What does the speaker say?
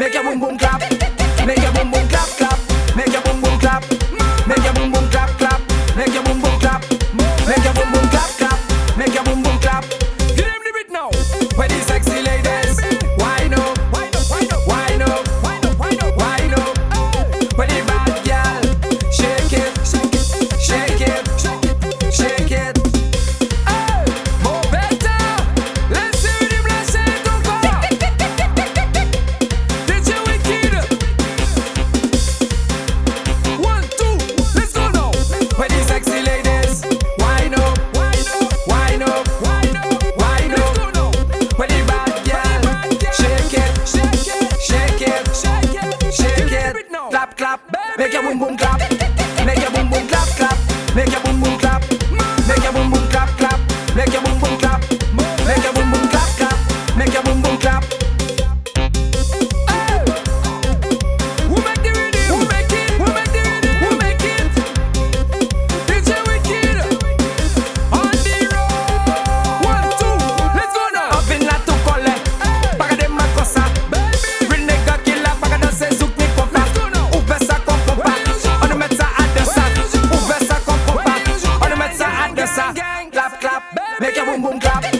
Make your boom boom clap. Make your boom boom clap. Make a boom boom clap.